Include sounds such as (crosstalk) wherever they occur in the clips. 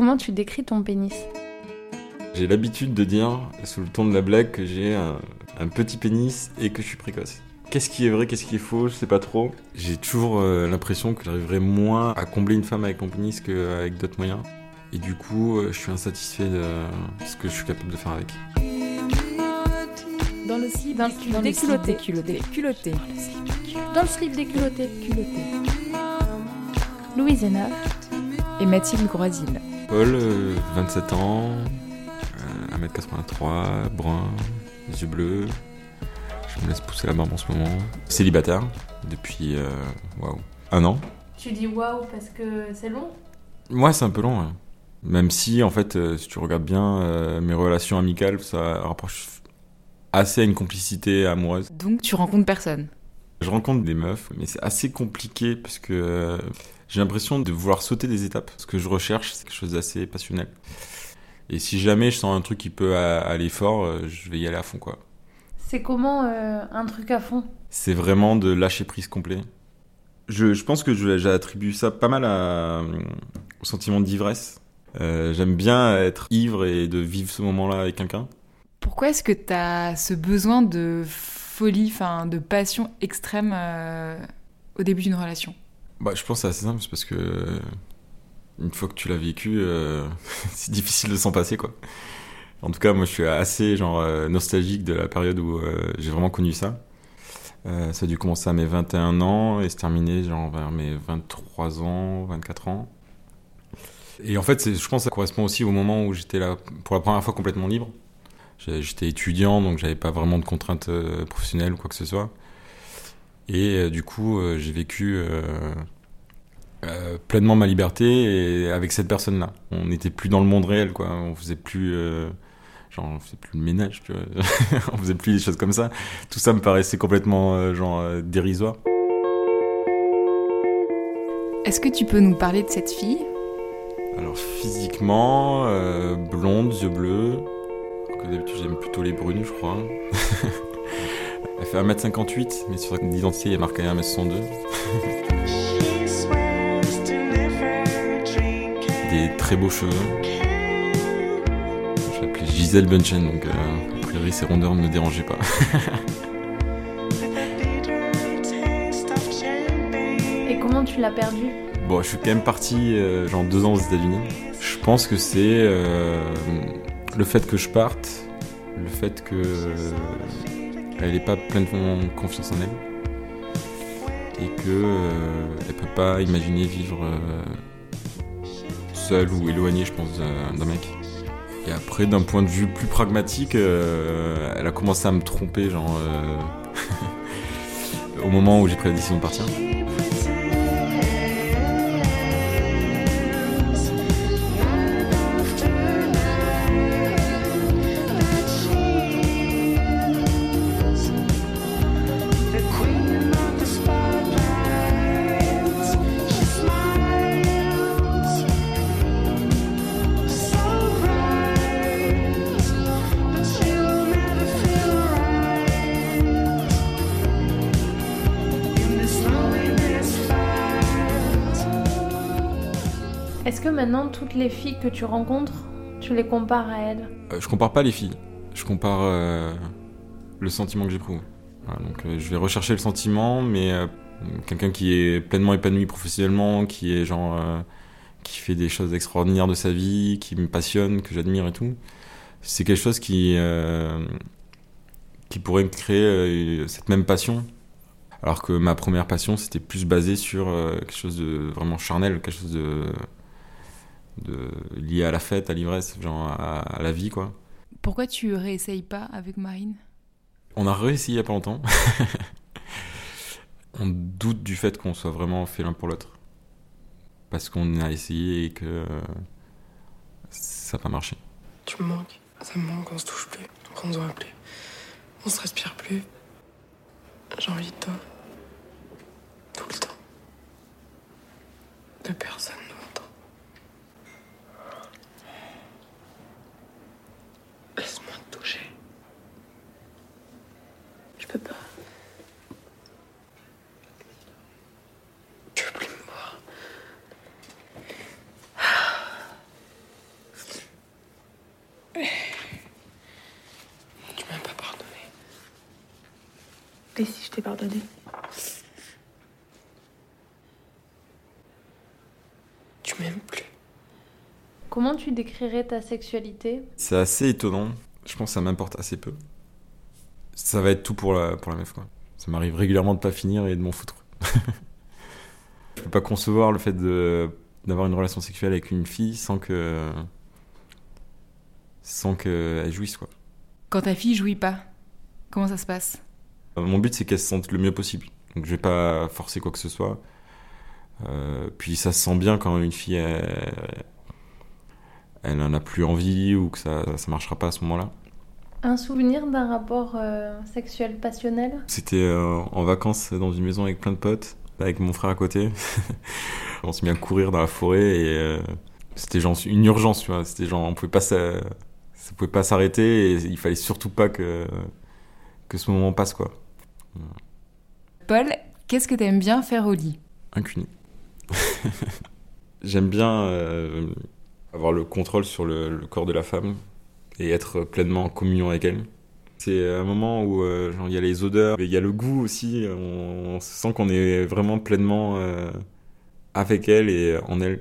Comment tu décris ton pénis J'ai l'habitude de dire, sous le ton de la blague, que j'ai un, un petit pénis et que je suis précoce. Qu'est-ce qui est vrai, qu'est-ce qui est faux, je sais pas trop. J'ai toujours euh, l'impression que j'arriverai moins à combler une femme avec mon pénis qu'avec d'autres moyens. Et du coup, euh, je suis insatisfait de ce que je suis capable de faire avec. Dans le slip, Dans le des- slip dans des le slip culottés. culottés. Culottés. Dans le slip des culottés. Culottés. Louise Hénard. Et Mathilde Groisil. Paul, euh, 27 ans, euh, 1m83, brun, les yeux bleus. Je me laisse pousser la barbe en ce moment. Célibataire depuis euh, waouh, un an. Tu dis waouh parce que c'est long? Moi, c'est un peu long. ouais. Même si, en fait, euh, si tu regardes bien, euh, mes relations amicales, ça rapproche assez à une complicité amoureuse. Donc tu rencontres personne? Je rencontre des meufs, mais c'est assez compliqué parce que euh, j'ai l'impression de vouloir sauter des étapes. Ce que je recherche, c'est quelque chose d'assez passionnel. Et si jamais je sens un truc qui peut a- aller fort, euh, je vais y aller à fond, quoi. C'est comment euh, un truc à fond? C'est vraiment de lâcher prise complet. Je, je pense que j'attribue ça pas mal à, au sentiment d'ivresse. Euh, J'aime bien être ivre et de vivre ce moment-là avec quelqu'un. Pourquoi est-ce que tu as ce besoin de folie, enfin de passion extrême euh, au début d'une relation? Bah, je pense que c'est assez simple, c'est parce que euh, une fois que tu l'as vécu, euh, (laughs) c'est difficile de s'en passer, quoi. En tout cas, moi, je suis assez genre euh, nostalgique de la période où j'ai vraiment connu ça. Ça a dû commencer à mes 21 ans et se terminer genre vers mes 23 ans, 24 ans. Et en fait, je pense que ça correspond aussi au moment où j'étais là pour la première fois complètement libre. J'étais étudiant, donc j'avais pas vraiment de contraintes professionnelles ou quoi que ce soit. Et euh, du coup, euh, j'ai vécu euh, pleinement ma liberté et avec cette personne-là. On n'était plus dans le monde réel, quoi. On faisait plus, genre, on faisait plus le ménage, tu vois. (laughs) on faisait plus des choses comme ça. Tout ça me paraissait complètement, euh, genre, euh, dérisoire. Est-ce que tu peux nous parler de cette fille? Alors physiquement, euh, blonde, yeux bleus. Que d'habitude j'aime plutôt les brunes, je crois. (laughs) Elle fait 1m58, mais sur l'identité il y a marqué 1m62. (laughs) Des très beaux cheveux. Je l'appelais Gisèle Bunchen, donc euh, a priori ces rondeurs ne me dérangeaient pas. (laughs) Et comment tu l'as perdu? Bon, je suis quand même parti euh, genre deux ans aux États-Unis. Je pense que c'est euh, le fait que je parte, le fait que euh, elle n'ait pas pleinement confiance en elle et que euh, elle peut pas imaginer vivre euh, seule ou éloignée, je pense, d'un d'un mec. Et après, d'un point de vue plus pragmatique, euh, elle a commencé à me tromper, genre euh, (laughs) au moment où j'ai pris la décision de partir. Est-ce que maintenant toutes les filles que tu rencontres, tu les compares à elle Euh, je compare pas les filles. Je compare euh, le sentiment que j'éprouve. Donc euh, je vais rechercher le sentiment, mais euh, quelqu'un qui est pleinement épanoui professionnellement, qui est genre qui fait des choses extraordinaires de sa vie, qui me passionne, que j'admire et tout. C'est quelque chose qui qui pourrait me créer cette même passion. Alors que ma première passion, c'était plus basé sur quelque chose de vraiment charnel, quelque chose de, de lié à la fête, à l'ivresse, genre à, à la vie, quoi. Pourquoi tu réessayes pas avec Marine? On a réessayé il y a pas longtemps. (laughs) on doute du fait qu'on soit vraiment fait l'un pour l'autre. Parce qu'on a essayé et que ça n'a pas marché. Tu me manques. Ça me manque, on se touche plus, on se voit plus. On se respire plus. J'ai envie de toi. Tout le temps. De personne ne m'entend. Laisse-moi te toucher. Je peux pas. Tu veux plus me voir. Et si je t'ai pardonné Tu m'aimes plus. Comment tu décrirais ta sexualité? C'est assez étonnant. Je pense que ça m'importe assez peu. Ça va être tout pour la, pour la meuf, quoi. Ça m'arrive régulièrement de pas finir et de m'en foutre. (laughs) je peux pas concevoir le fait de d'avoir une relation sexuelle avec une fille sans que sans qu'elle jouisse quoi. Quand ta fille jouit pas, comment ça se passe? Mon but c'est qu'elle se sente le mieux possible. Donc je vais pas forcer quoi que ce soit. Euh, puis ça se sent bien quand une fille elle, elle en a plus envie ou que ça ça marchera pas à ce moment-là. Un souvenir d'un rapport euh, sexuel passionnel? C'était euh, en vacances dans une maison avec plein de potes, avec mon frère à côté. (laughs) on s'est mis à courir dans la forêt et euh, c'était genre une urgence, tu vois. C'était genre on pouvait pas ça, ça pouvait pas s'arrêter et il fallait surtout pas que que ce moment passe quoi. Paul, qu'est-ce que t'aimes bien faire au lit? Incuné. (laughs) J'aime bien euh, avoir le contrôle sur le, le corps de la femme et être pleinement en communion avec elle. C'est un moment où euh, il y a les odeurs, il y a le goût aussi. On, on sent qu'on est vraiment pleinement euh, avec elle et en elle.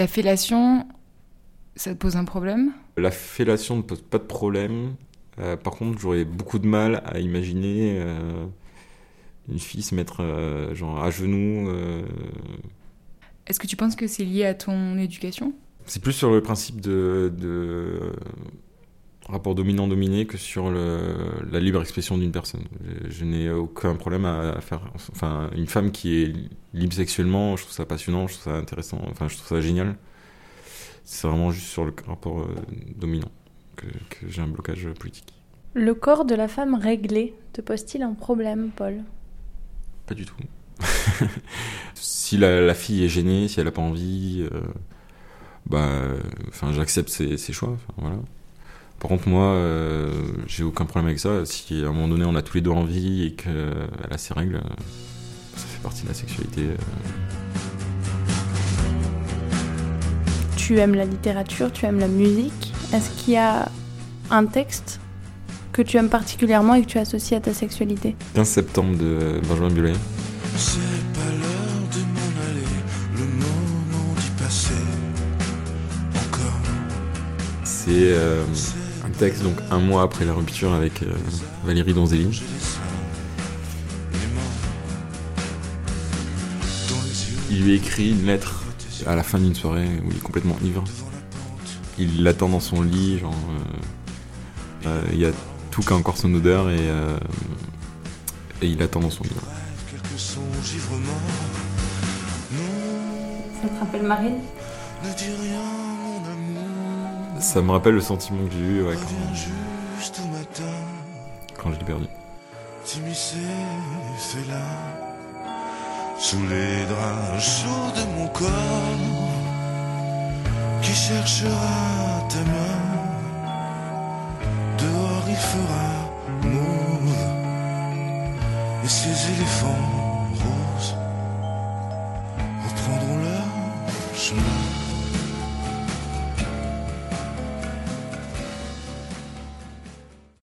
La fellation, ça te pose un problème? La fellation ne pose pas de problème. Euh, par contre, j'aurais beaucoup de mal à imaginer euh, une fille se mettre euh, genre à genoux. euh. Est-ce que tu penses que c'est lié à ton éducation? C'est plus sur le principe de, de rapport dominant-dominé que sur le, la libre expression d'une personne. Je, je n'ai aucun problème à, à faire. Enfin, une femme qui est libre sexuellement, je trouve ça passionnant, je trouve ça intéressant, enfin, je trouve ça génial. C'est vraiment juste sur le rapport euh, dominant que, que j'ai un blocage politique. Le corps de la femme réglé te pose-t-il un problème, Paul? Pas du tout. (laughs) si la, la fille est gênée, si elle a pas envie, euh, bah, enfin, j'accepte ses, ses choix. enfin, voilà. Par contre, moi, euh, j'ai aucun problème avec ça. Si à un moment donné on a tous les deux envie et qu'elle a ses règles, euh, ça fait partie de la sexualité. euh. Tu aimes la littérature, tu aimes la musique. Est-ce qu'il y a un texte que tu aimes particulièrement et que tu associes à ta sexualité? 15 septembre de Benjamin Biolay. C'est pas l'heure de m'en aller, le moment d'y passer. Encore, C'est euh, un texte donc un mois après la rupture avec euh, Valérie Donzelli. Il lui écrit une lettre à la fin d'une soirée où il est complètement ivre. Il l'attend dans son lit, genre. euh, euh, Il y a tout qui a encore son odeur et. euh, et il attend dans son lit. Ça te rappelle Marine? Ne dis rien ça me rappelle le sentiment que j'ai eu ouais, quand, juste matin, quand je l'ai perdu. c'est là, sous les draps sourds de mon corps, qui cherchera ta main? Dehors il fera mauve, et ses éléphants roses reprendront leur chemin.